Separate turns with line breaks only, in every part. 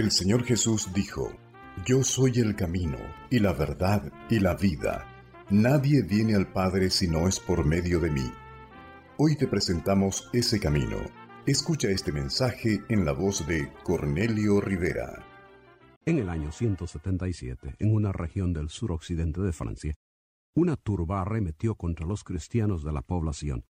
El Señor Jesús dijo, Yo soy el camino, y la verdad, y la vida. Nadie viene al Padre si no es por medio de mí. Hoy te presentamos ese camino. Escucha este mensaje en la voz de Cornelio Rivera.
En el año 177, en una región del suroccidente de Francia, una turba arremetió contra los cristianos de la población.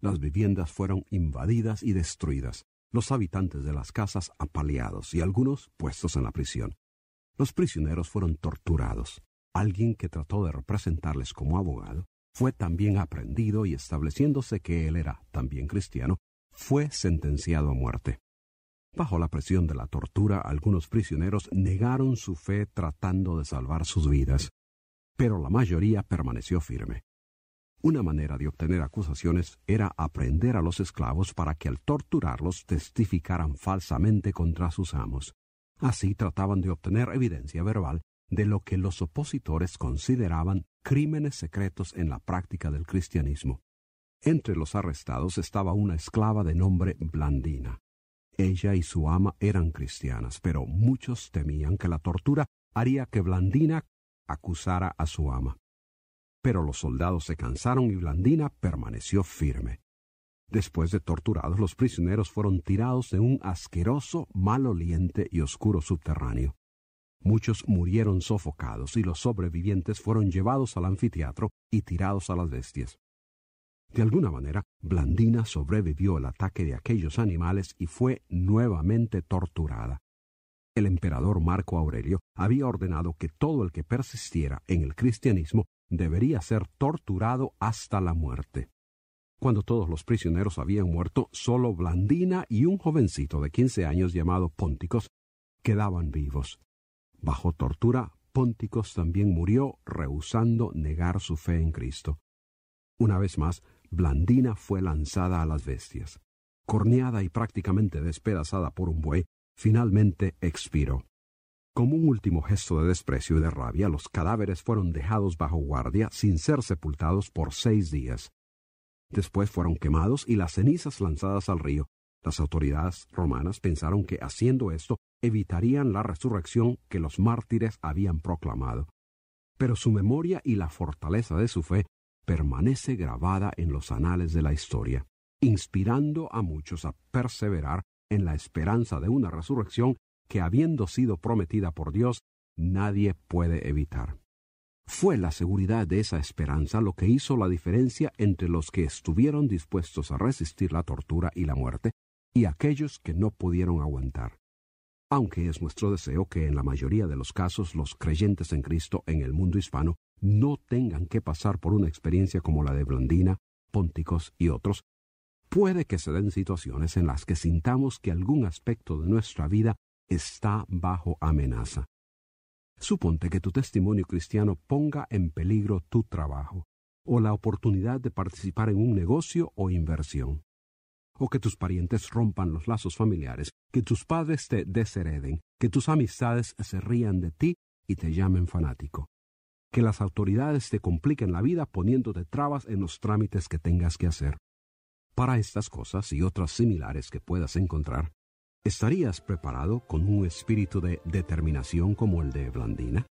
Las viviendas fueron invadidas y destruidas, los habitantes de las casas apaleados y algunos puestos en la prisión. Los prisioneros fueron torturados. Alguien que trató de representarles como abogado fue también aprendido y estableciéndose que él era también cristiano, fue sentenciado a muerte. Bajo la presión de la tortura, algunos prisioneros negaron su fe tratando de salvar sus vidas, pero la mayoría permaneció firme. Una manera de obtener acusaciones era aprender a los esclavos para que al torturarlos testificaran falsamente contra sus amos. Así trataban de obtener evidencia verbal de lo que los opositores consideraban crímenes secretos en la práctica del cristianismo. Entre los arrestados estaba una esclava de nombre Blandina. Ella y su ama eran cristianas, pero muchos temían que la tortura haría que Blandina acusara a su ama. Pero los soldados se cansaron y Blandina permaneció firme. Después de torturados, los prisioneros fueron tirados en un asqueroso, maloliente y oscuro subterráneo. Muchos murieron sofocados y los sobrevivientes fueron llevados al anfiteatro y tirados a las bestias. De alguna manera, Blandina sobrevivió el ataque de aquellos animales y fue nuevamente torturada. El emperador Marco Aurelio había ordenado que todo el que persistiera en el cristianismo debería ser torturado hasta la muerte. Cuando todos los prisioneros habían muerto, solo Blandina y un jovencito de quince años llamado Pónticos quedaban vivos. Bajo tortura, Pónticos también murió rehusando negar su fe en Cristo. Una vez más, Blandina fue lanzada a las bestias. Corneada y prácticamente despedazada por un buey, finalmente expiró. Como un último gesto de desprecio y de rabia, los cadáveres fueron dejados bajo guardia sin ser sepultados por seis días. Después fueron quemados y las cenizas lanzadas al río. Las autoridades romanas pensaron que haciendo esto evitarían la resurrección que los mártires habían proclamado. Pero su memoria y la fortaleza de su fe permanece grabada en los anales de la historia, inspirando a muchos a perseverar en la esperanza de una resurrección que habiendo sido prometida por Dios, nadie puede evitar. Fue la seguridad de esa esperanza lo que hizo la diferencia entre los que estuvieron dispuestos a resistir la tortura y la muerte y aquellos que no pudieron aguantar aunque es nuestro deseo que en la mayoría de los casos los creyentes en Cristo en el mundo hispano no tengan que pasar por una experiencia como la de Blandina, Pónticos y otros, puede que se den situaciones en las que sintamos que algún aspecto de nuestra vida está bajo amenaza. Suponte que tu testimonio cristiano ponga en peligro tu trabajo o la oportunidad de participar en un negocio o inversión o que tus parientes rompan los lazos familiares, que tus padres te deshereden, que tus amistades se rían de ti y te llamen fanático, que las autoridades te compliquen la vida poniéndote trabas en los trámites que tengas que hacer. Para estas cosas y otras similares que puedas encontrar, ¿estarías preparado con un espíritu de determinación como el de Blandina?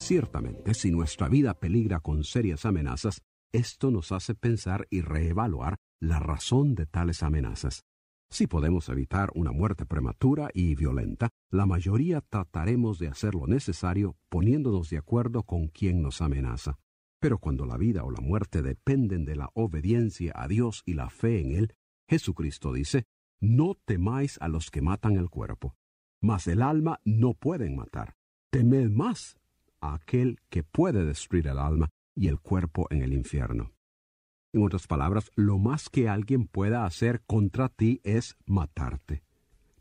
Ciertamente, si nuestra vida peligra con serias amenazas, esto nos hace pensar y reevaluar la razón de tales amenazas. Si podemos evitar una muerte prematura y violenta, la mayoría trataremos de hacer lo necesario poniéndonos de acuerdo con quien nos amenaza. Pero cuando la vida o la muerte dependen de la obediencia a Dios y la fe en Él, Jesucristo dice, No temáis a los que matan el cuerpo, mas el alma no pueden matar. Temed más a aquel que puede destruir el alma y el cuerpo en el infierno. En otras palabras, lo más que alguien pueda hacer contra ti es matarte.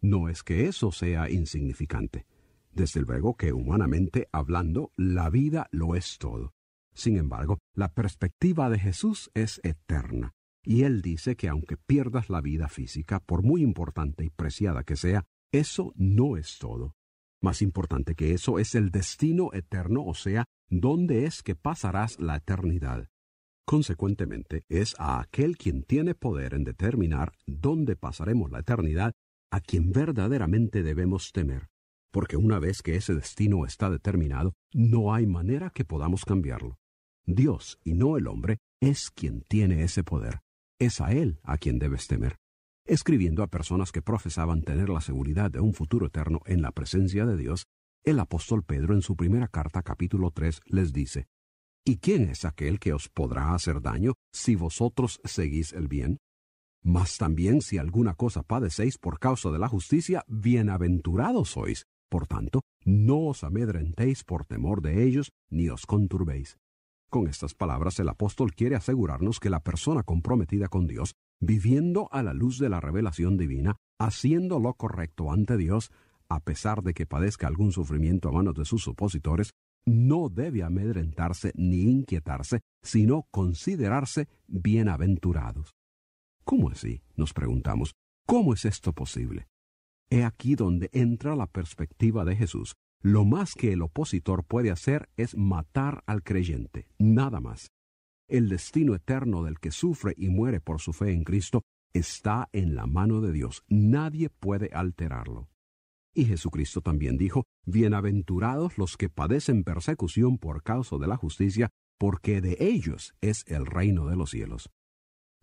No es que eso sea insignificante. Desde luego que humanamente hablando, la vida lo es todo. Sin embargo, la perspectiva de Jesús es eterna, y Él dice que aunque pierdas la vida física, por muy importante y preciada que sea, eso no es todo. Más importante que eso es el destino eterno, o sea, dónde es que pasarás la eternidad. Consecuentemente, es a aquel quien tiene poder en determinar dónde pasaremos la eternidad a quien verdaderamente debemos temer, porque una vez que ese destino está determinado, no hay manera que podamos cambiarlo. Dios, y no el hombre, es quien tiene ese poder. Es a Él a quien debes temer. Escribiendo a personas que profesaban tener la seguridad de un futuro eterno en la presencia de Dios, el apóstol Pedro en su primera carta capítulo 3 les dice, ¿Y quién es aquel que os podrá hacer daño si vosotros seguís el bien? Mas también si alguna cosa padecéis por causa de la justicia, bienaventurados sois. Por tanto, no os amedrentéis por temor de ellos, ni os conturbéis. Con estas palabras el apóstol quiere asegurarnos que la persona comprometida con Dios, viviendo a la luz de la revelación divina, haciendo lo correcto ante Dios, a pesar de que padezca algún sufrimiento a manos de sus opositores, no debe amedrentarse ni inquietarse, sino considerarse bienaventurados. ¿Cómo así? nos preguntamos. ¿Cómo es esto posible? He aquí donde entra la perspectiva de Jesús, lo más que el opositor puede hacer es matar al creyente, nada más. El destino eterno del que sufre y muere por su fe en Cristo está en la mano de Dios. Nadie puede alterarlo. Y Jesucristo también dijo, Bienaventurados los que padecen persecución por causa de la justicia, porque de ellos es el reino de los cielos.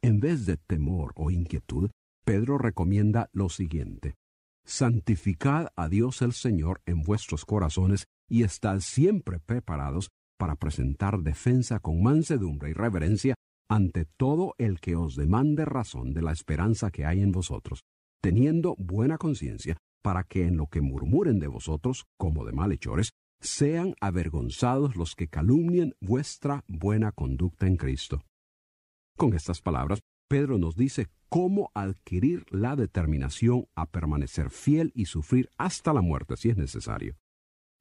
En vez de temor o inquietud, Pedro recomienda lo siguiente santificad a Dios el Señor en vuestros corazones y estad siempre preparados para presentar defensa con mansedumbre y reverencia ante todo el que os demande razón de la esperanza que hay en vosotros, teniendo buena conciencia para que en lo que murmuren de vosotros, como de malhechores, sean avergonzados los que calumnien vuestra buena conducta en Cristo. Con estas palabras, Pedro nos dice cómo adquirir la determinación a permanecer fiel y sufrir hasta la muerte si es necesario.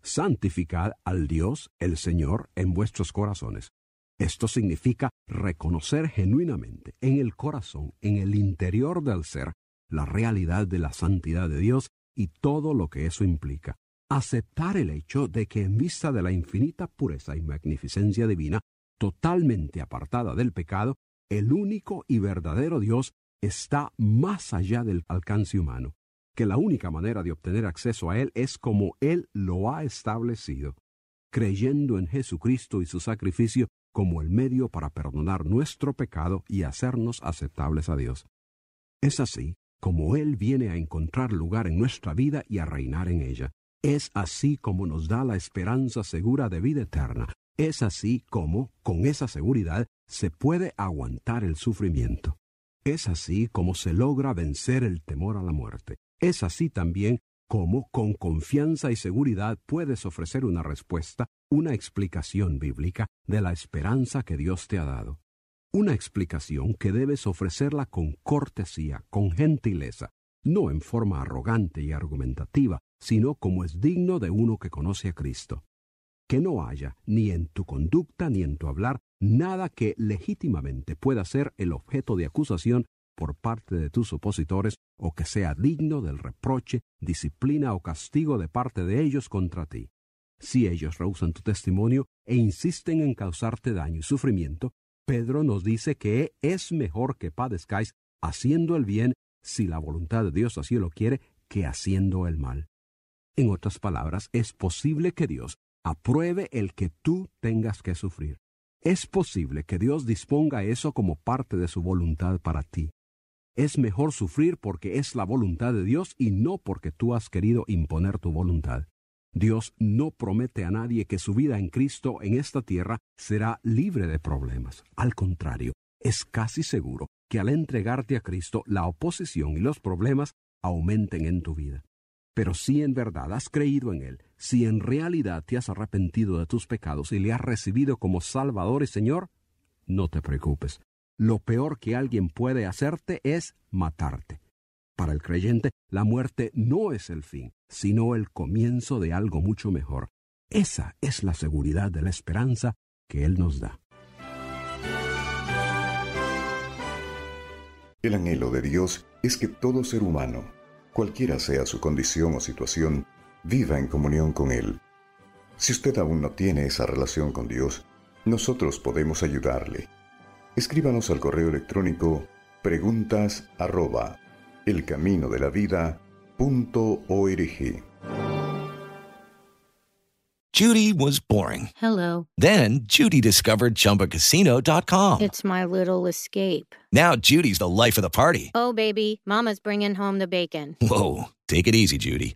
Santificad al Dios, el Señor, en vuestros corazones. Esto significa reconocer genuinamente en el corazón, en el interior del ser, la realidad de la santidad de Dios y todo lo que eso implica. Aceptar el hecho de que en vista de la infinita pureza y magnificencia divina, totalmente apartada del pecado, el único y verdadero Dios está más allá del alcance humano, que la única manera de obtener acceso a Él es como Él lo ha establecido, creyendo en Jesucristo y su sacrificio como el medio para perdonar nuestro pecado y hacernos aceptables a Dios. Es así como Él viene a encontrar lugar en nuestra vida y a reinar en ella. Es así como nos da la esperanza segura de vida eterna. Es así como, con esa seguridad, se puede aguantar el sufrimiento. Es así como se logra vencer el temor a la muerte. Es así también como con confianza y seguridad puedes ofrecer una respuesta, una explicación bíblica de la esperanza que Dios te ha dado. Una explicación que debes ofrecerla con cortesía, con gentileza, no en forma arrogante y argumentativa, sino como es digno de uno que conoce a Cristo. Que no haya, ni en tu conducta ni en tu hablar, nada que legítimamente pueda ser el objeto de acusación por parte de tus opositores o que sea digno del reproche, disciplina o castigo de parte de ellos contra ti. Si ellos rehusan tu testimonio e insisten en causarte daño y sufrimiento, Pedro nos dice que es mejor que padezcáis haciendo el bien, si la voluntad de Dios así lo quiere, que haciendo el mal. En otras palabras, es posible que Dios apruebe el que tú tengas que sufrir. Es posible que Dios disponga eso como parte de su voluntad para ti. Es mejor sufrir porque es la voluntad de Dios y no porque tú has querido imponer tu voluntad. Dios no promete a nadie que su vida en Cristo en esta tierra será libre de problemas. Al contrario, es casi seguro que al entregarte a Cristo la oposición y los problemas aumenten en tu vida. Pero si en verdad has creído en Él, Si en realidad te has arrepentido de tus pecados y le has recibido como Salvador y Señor, no te preocupes. Lo peor que alguien puede hacerte es matarte. Para el creyente, la muerte no es el fin, sino el comienzo de algo mucho mejor. Esa es la seguridad de la esperanza que Él nos da.
El anhelo de Dios es que todo ser humano, cualquiera sea su condición o situación, viva en comunión con Él. Si usted aún no tiene esa relación con Dios, nosotros podemos ayudarle. Escríbanos al correo electrónico preguntas arroba elcaminodelavida.org.
Judy was boring.
Hello.
Then Judy discovered ChumbaCasino.com.
It's my little escape.
Now Judy's the life of the party.
Oh, baby, Mama's bringing home the bacon.
Whoa, take it easy, Judy.